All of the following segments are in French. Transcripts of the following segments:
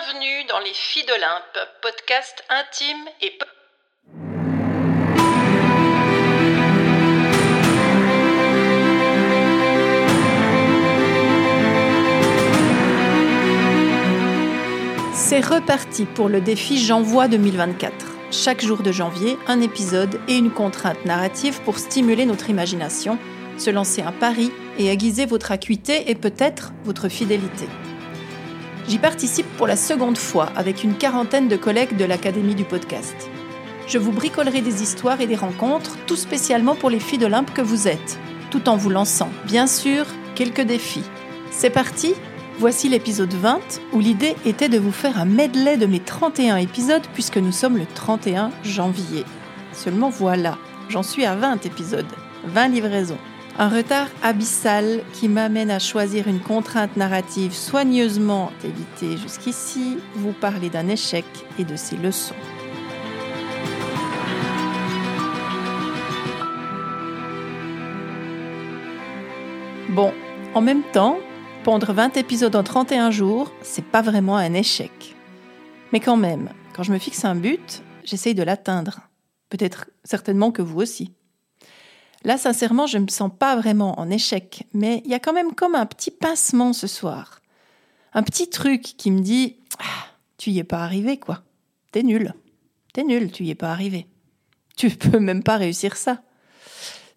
Bienvenue dans Les Filles d'Olympe, podcast intime et... C'est reparti pour le défi J'envoie 2024. Chaque jour de janvier, un épisode et une contrainte narrative pour stimuler notre imagination, se lancer un pari et aiguiser votre acuité et peut-être votre fidélité. J'y participe pour la seconde fois avec une quarantaine de collègues de l'Académie du podcast. Je vous bricolerai des histoires et des rencontres, tout spécialement pour les filles d'Olympe que vous êtes, tout en vous lançant, bien sûr, quelques défis. C'est parti Voici l'épisode 20 où l'idée était de vous faire un medley de mes 31 épisodes puisque nous sommes le 31 janvier. Seulement voilà, j'en suis à 20 épisodes, 20 livraisons. Un retard abyssal qui m'amène à choisir une contrainte narrative soigneusement évitée jusqu'ici, vous parler d'un échec et de ses leçons. Bon, en même temps, pondre 20 épisodes en 31 jours, c'est pas vraiment un échec. Mais quand même, quand je me fixe un but, j'essaye de l'atteindre. Peut-être certainement que vous aussi. Là, sincèrement, je ne me sens pas vraiment en échec, mais il y a quand même comme un petit pincement ce soir. Un petit truc qui me dit ah, Tu y es pas arrivé, quoi. T'es nul. T'es nul, tu y es pas arrivé. Tu peux même pas réussir ça.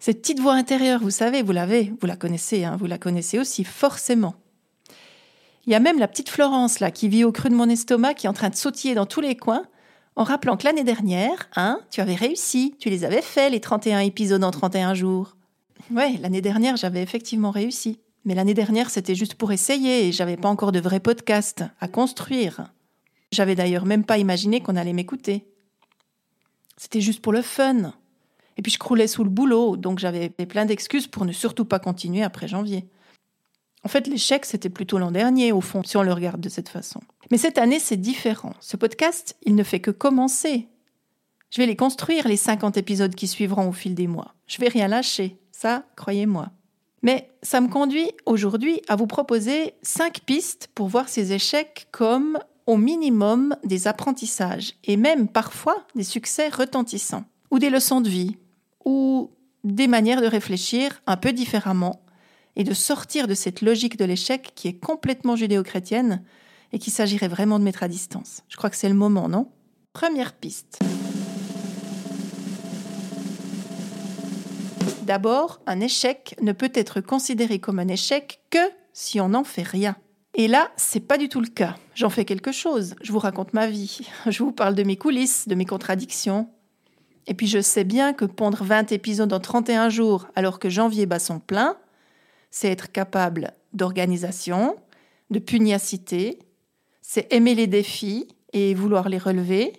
Cette petite voix intérieure, vous savez, vous l'avez, vous la connaissez, hein, vous la connaissez aussi, forcément. Il y a même la petite Florence, là, qui vit au creux de mon estomac, qui est en train de sautiller dans tous les coins, en rappelant que l'année dernière, hein, tu avais réussi, tu les avais fait, les 31 épisodes en 31 jours. Ouais, l'année dernière, j'avais effectivement réussi. Mais l'année dernière, c'était juste pour essayer et j'avais pas encore de vrai podcast à construire. J'avais d'ailleurs même pas imaginé qu'on allait m'écouter. C'était juste pour le fun. Et puis je croulais sous le boulot, donc j'avais plein d'excuses pour ne surtout pas continuer après janvier. En fait, l'échec, c'était plutôt l'an dernier, au fond, si on le regarde de cette façon. Mais cette année, c'est différent. Ce podcast, il ne fait que commencer. Je vais les construire, les 50 épisodes qui suivront au fil des mois. Je vais rien lâcher, ça, croyez-moi. Mais ça me conduit aujourd'hui à vous proposer 5 pistes pour voir ces échecs comme au minimum des apprentissages et même parfois des succès retentissants ou des leçons de vie ou des manières de réfléchir un peu différemment et de sortir de cette logique de l'échec qui est complètement judéo-chrétienne et qu'il s'agirait vraiment de mettre à distance. Je crois que c'est le moment, non? Première piste. D'abord, un échec ne peut être considéré comme un échec que si on n'en fait rien. Et là, c'est pas du tout le cas. J'en fais quelque chose. Je vous raconte ma vie. Je vous parle de mes coulisses, de mes contradictions. Et puis je sais bien que pondre 20 épisodes en 31 jours alors que janvier bat son plein, c'est être capable d'organisation, de pugnacité, c'est aimer les défis et vouloir les relever,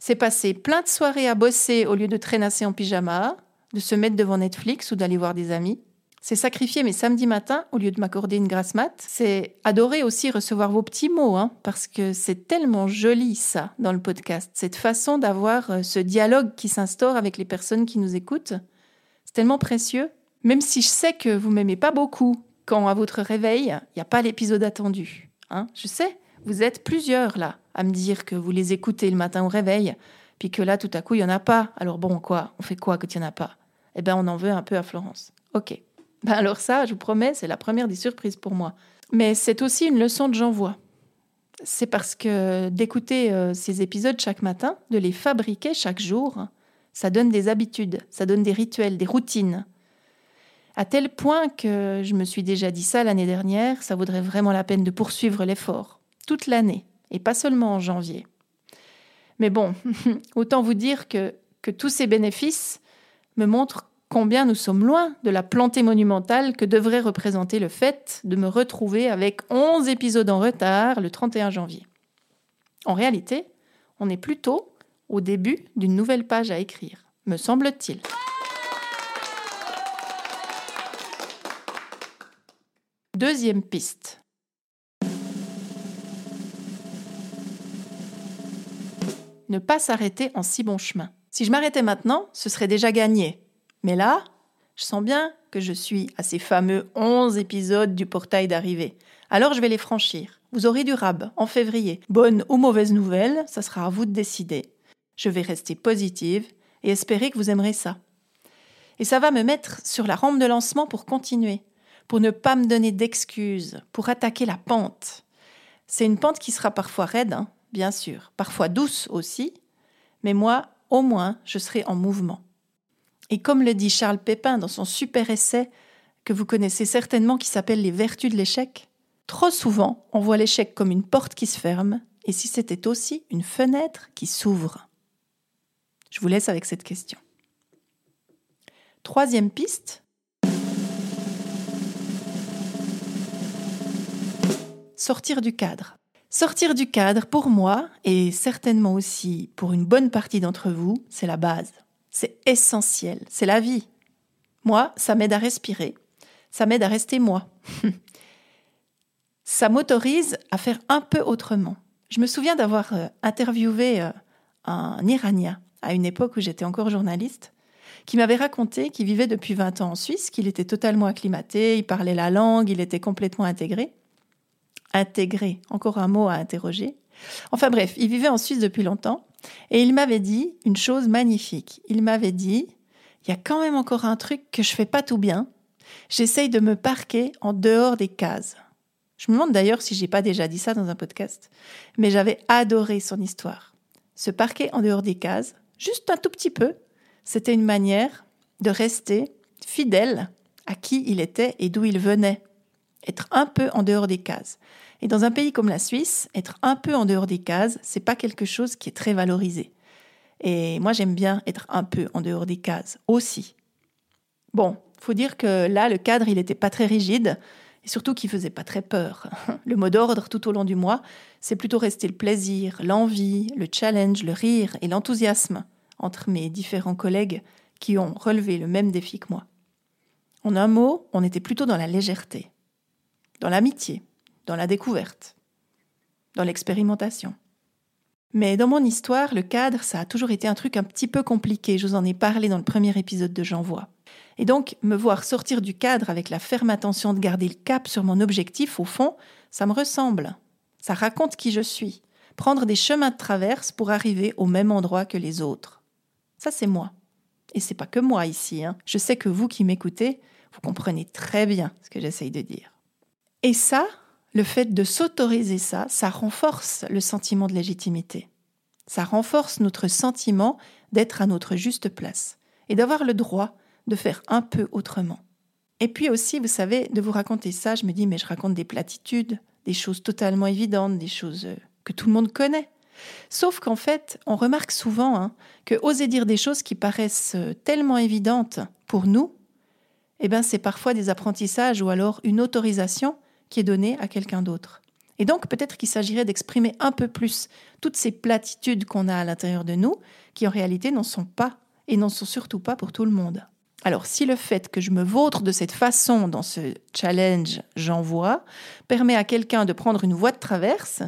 c'est passer plein de soirées à bosser au lieu de traînasser en pyjama, de se mettre devant Netflix ou d'aller voir des amis. C'est sacrifier mes samedis matins au lieu de m'accorder une grasse mat. C'est adorer aussi recevoir vos petits mots, hein, parce que c'est tellement joli ça dans le podcast, cette façon d'avoir euh, ce dialogue qui s'instaure avec les personnes qui nous écoutent. C'est tellement précieux. Même si je sais que vous m'aimez pas beaucoup quand à votre réveil, il n'y a pas l'épisode attendu. Hein je sais, vous êtes plusieurs là à me dire que vous les écoutez le matin au réveil, puis que là tout à coup il y en a pas. Alors bon, quoi On fait quoi quand il n'y en a pas? Eh bien, on en veut un peu à Florence. Ok. Ben alors ça, je vous promets, c'est la première des surprises pour moi. Mais c'est aussi une leçon de j'envoie. C'est parce que d'écouter euh, ces épisodes chaque matin, de les fabriquer chaque jour, ça donne des habitudes, ça donne des rituels, des routines. À tel point que je me suis déjà dit ça l'année dernière, ça vaudrait vraiment la peine de poursuivre l'effort, toute l'année, et pas seulement en janvier. Mais bon, autant vous dire que, tous ces bénéfices me montrent combien nous sommes loin de la plantée monumentale que devrait représenter le fait de me retrouver avec 11 épisodes en retard le 31 janvier. En réalité, on est plutôt au début d'une nouvelle page à écrire, me semble-t-il. Deuxième piste. Ne pas s'arrêter en si bon chemin. Si je m'arrêtais maintenant, ce serait déjà gagné. Mais là, Je sens bien que je suis à ces fameux 11 épisodes du portail d'arrivée. Alors je vais les franchir. Vous aurez du rab en février. Bonne ou mauvaise nouvelle, ça sera à vous de décider. Je vais rester positive et espérer que vous aimerez ça. Et ça va me mettre sur la rampe de lancement pour continuer, pour ne pas me donner d'excuses, pour attaquer la pente. C'est une pente qui sera parfois raide, hein, bien sûr, parfois douce aussi, mais moi, au moins, je serai en mouvement. Et comme le dit Charles Pépin dans son super essai que vous connaissez certainement qui s'appelle Les vertus de l'échec, trop souvent on voit l'échec comme une porte qui se ferme, et si c'était aussi une fenêtre qui s'ouvre. Je vous laisse avec cette question. Troisième piste. Sortir du cadre. Sortir du cadre, pour moi, et certainement aussi pour une bonne partie d'entre vous, c'est la base. C'est essentiel, c'est la vie. Moi, ça m'aide à respirer, ça m'aide à rester moi. ça m'autorise à faire un peu autrement. Je me souviens d'avoir euh, interviewé euh, un Iranien à une époque où j'étais encore journaliste, qui m'avait raconté qu'il vivait depuis 20 ans en Suisse, qu'il était totalement acclimaté, il parlait la langue, il était complètement intégré. Intégré, encore un mot à interroger. Enfin bref, il vivait en Suisse depuis longtemps et il m'avait dit une chose magnifique. Il m'avait dit il y a quand même encore un truc que je fais pas tout bien. J'essaye de me parquer en dehors des cases. Je me demande d'ailleurs si j'ai pas déjà dit ça dans un podcast, mais j'avais adoré son histoire. Se parquer en dehors des cases, juste un tout petit peu, c'était une manière de rester fidèle à qui il était et d'où il venait. Être un peu en dehors des cases. Et dans un pays comme la Suisse, être un peu en dehors des cases, c'est pas quelque chose qui est très valorisé. Et moi, j'aime bien être un peu en dehors des cases aussi. Bon, faut dire que là, le cadre, il n'était pas très rigide et surtout qu'il faisait pas très peur. Le mot d'ordre tout au long du mois, c'est plutôt rester le plaisir, l'envie, le challenge, le rire et l'enthousiasme entre mes différents collègues qui ont relevé le même défi que moi. En un mot, on était plutôt dans la légèreté, dans l'amitié, dans la découverte, dans l'expérimentation. Mais dans mon histoire, le cadre, ça a toujours été un truc un petit peu compliqué. Je vous en ai parlé dans le premier épisode de J'envoie. Et donc, me voir sortir du cadre avec la ferme intention de garder le cap sur mon objectif, au fond, ça me ressemble. Ça raconte qui je suis. Prendre des chemins de traverse pour arriver au même endroit que les autres. Ça, c'est moi. Et c'est pas que moi ici. Hein. Je sais que vous qui m'écoutez, vous comprenez très bien ce que j'essaye de dire. Et ça, le fait de s'autoriser ça, ça renforce le sentiment de légitimité. Ça renforce notre sentiment d'être à notre juste place et d'avoir le droit de faire un peu autrement. Et puis aussi, vous savez, de vous raconter ça, je me dis, mais je raconte des platitudes, des choses totalement évidentes, des choses euh, que tout le monde connaît. Sauf qu'en fait, on remarque souvent hein, que oser dire des choses qui paraissent euh, tellement évidentes pour nous, eh ben, c'est parfois des apprentissages ou alors une autorisation qui est donné à quelqu'un d'autre. Et donc peut-être qu'il s'agirait d'exprimer un peu plus toutes ces platitudes qu'on a à l'intérieur de nous, qui en réalité n'en sont pas et n'en sont surtout pas pour tout le monde. Alors si le fait que je me vautre de cette façon dans ce challenge j'envoie permet à quelqu'un de prendre une voie de traverse,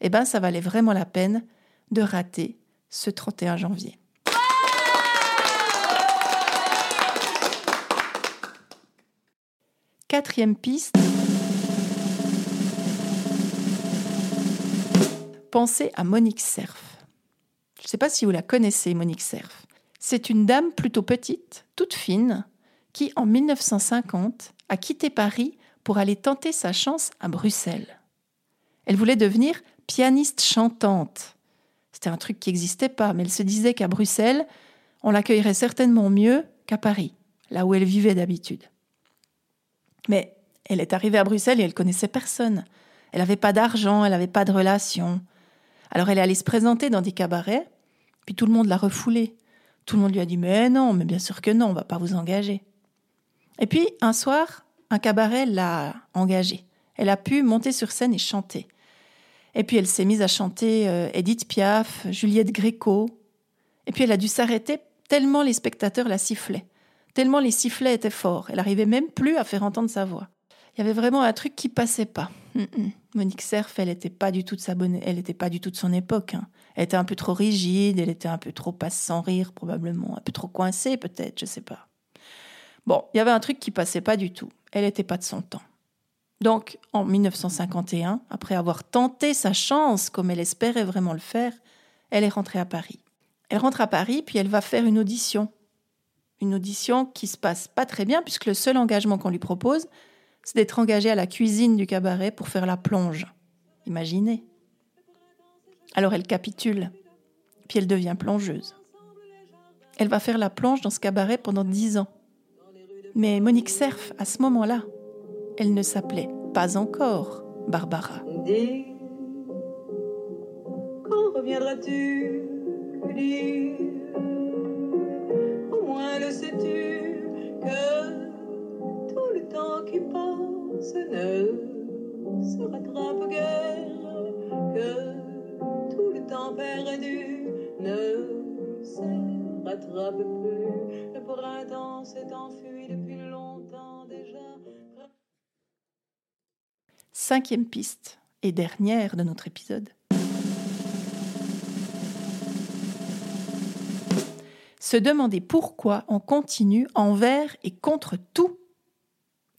eh ben ça valait vraiment la peine de rater ce 31 janvier. Quatrième piste. Pensez à Monique Cerf. Je ne sais pas si vous la connaissez, Monique Cerf. C'est une dame plutôt petite, toute fine, qui en 1950 a quitté Paris pour aller tenter sa chance à Bruxelles. Elle voulait devenir pianiste chantante. C'était un truc qui n'existait pas, mais elle se disait qu'à Bruxelles, on l'accueillerait certainement mieux qu'à Paris, là où elle vivait d'habitude. Mais elle est arrivée à Bruxelles et elle connaissait personne. Elle n'avait pas d'argent, elle n'avait pas de relations. Alors elle est allée se présenter dans des cabarets, puis tout le monde l'a refoulée. Tout le monde lui a dit Mais non, mais bien sûr que non, on va pas vous engager. Et puis un soir, un cabaret l'a engagée. Elle a pu monter sur scène et chanter. Et puis elle s'est mise à chanter euh, Edith Piaf, Juliette Gréco. Et puis elle a dû s'arrêter tellement les spectateurs la sifflaient, tellement les sifflets étaient forts. Elle n'arrivait même plus à faire entendre sa voix. Il y avait vraiment un truc qui passait pas. Monique Cerf, elle n'était pas du tout de sa bonne, elle était pas du tout de son époque. Hein. Elle était un peu trop rigide, elle était un peu trop passe sans rire probablement, un peu trop coincée peut-être, je sais pas. Bon, il y avait un truc qui passait pas du tout. Elle n'était pas de son temps. Donc, en 1951, après avoir tenté sa chance comme elle espérait vraiment le faire, elle est rentrée à Paris. Elle rentre à Paris, puis elle va faire une audition. Une audition qui se passe pas très bien, puisque le seul engagement qu'on lui propose, c'est d'être engagée à la cuisine du cabaret pour faire la plonge. Imaginez. Alors elle capitule, puis elle devient plongeuse. Elle va faire la plonge dans ce cabaret pendant dix ans. Mais Monique Cerf, à ce moment-là, elle ne s'appelait pas encore Barbara. Quand reviendras-tu Cinquième piste et dernière de notre épisode. Se demander pourquoi on continue envers et contre tout.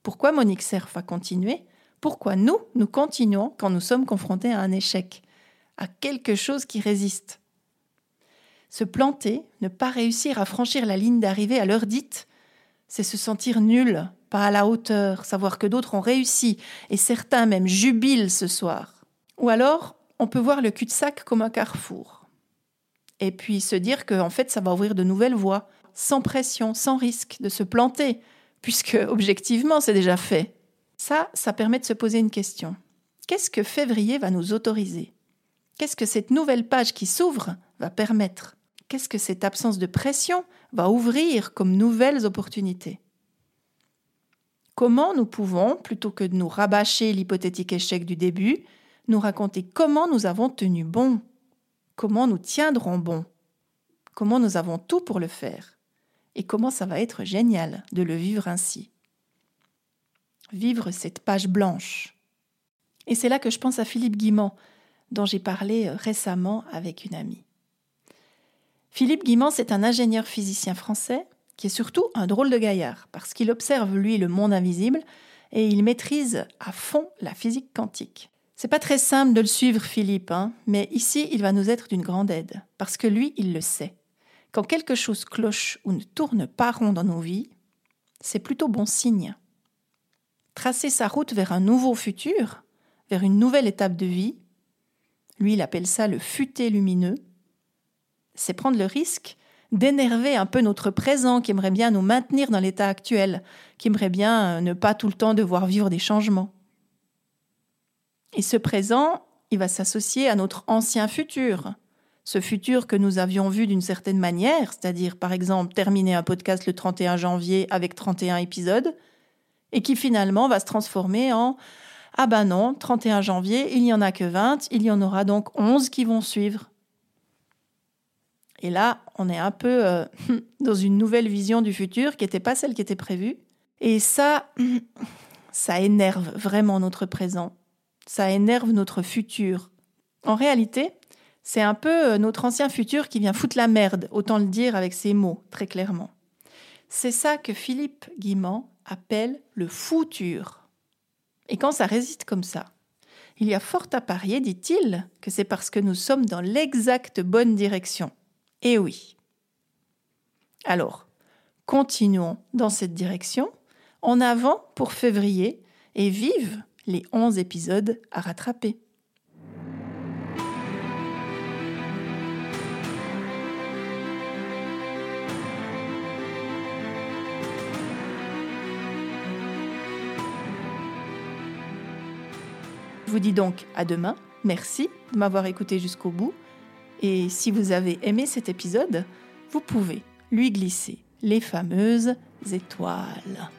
Pourquoi Monique Cerf a continué Pourquoi nous, nous continuons quand nous sommes confrontés à un échec, à quelque chose qui résiste Se planter, ne pas réussir à franchir la ligne d'arrivée à l'heure dite, c'est se sentir nul, pas à la hauteur, savoir que d'autres ont réussi et certains même jubilent ce soir. Ou alors, on peut voir le cul-de-sac comme un carrefour. Et puis se dire que en fait ça va ouvrir de nouvelles voies, sans pression, sans risque de se planter, puisque objectivement c'est déjà fait. Ça, ça permet de se poser une question. Qu'est-ce que février va nous autoriser? Qu'est-ce que cette nouvelle page qui s'ouvre va permettre? Qu'est-ce que cette absence de pression va ouvrir comme nouvelles opportunités? Comment nous pouvons, plutôt que de nous rabâcher l'hypothétique échec du début, nous raconter comment nous avons tenu bon, comment nous tiendrons bon, comment nous avons tout pour le faire, et comment ça va être génial de le vivre ainsi. Vivre cette page blanche. Et c'est là que je pense à Philippe Guimand, dont j'ai parlé récemment avec une amie. Philippe Guimand, c'est un ingénieur physicien français qui est surtout un drôle de gaillard, parce qu'il observe, lui, le monde invisible et il maîtrise à fond la physique quantique. C'est pas très simple de le suivre, Philippe, hein, mais ici, il va nous être d'une grande aide, parce que lui, il le sait. Quand quelque chose cloche ou ne tourne pas rond dans nos vies, c'est plutôt bon signe. Tracer sa route vers un nouveau futur, vers une nouvelle étape de vie, lui, il appelle ça le futé lumineux, c'est prendre le risque d'énerver un peu notre présent qui aimerait bien nous maintenir dans l'état actuel, qui aimerait bien euh, ne pas tout le temps devoir vivre des changements. Et ce présent, il va s'associer à notre ancien futur, ce futur que nous avions vu d'une certaine manière, c'est-à-dire par exemple terminer un podcast le 31 janvier avec 31 épisodes, et qui finalement va se transformer en Ah ben non, 31 janvier, il n'y en a que 20, il y en aura donc 11 qui vont suivre. Et là, on est un peu euh, dans une nouvelle vision du futur qui n'était pas celle qui était prévue. Et ça, ça énerve vraiment notre présent. Ça énerve notre futur. En réalité, c'est un peu euh, notre ancien futur qui vient foutre la merde, autant le dire avec ces mots, très clairement. C'est ça que Philippe Guimand appelle le futur. Et quand ça résiste comme ça, il y a fort à parier, dit-il, que c'est parce que nous sommes dans l'exacte bonne direction. Eh oui. Alors, continuons dans cette direction, en avant pour février, et vive les 11 épisodes à rattraper. Je vous dis donc à demain. Merci de m'avoir écouté jusqu'au bout. Et si vous avez aimé cet épisode, vous pouvez lui glisser les fameuses étoiles.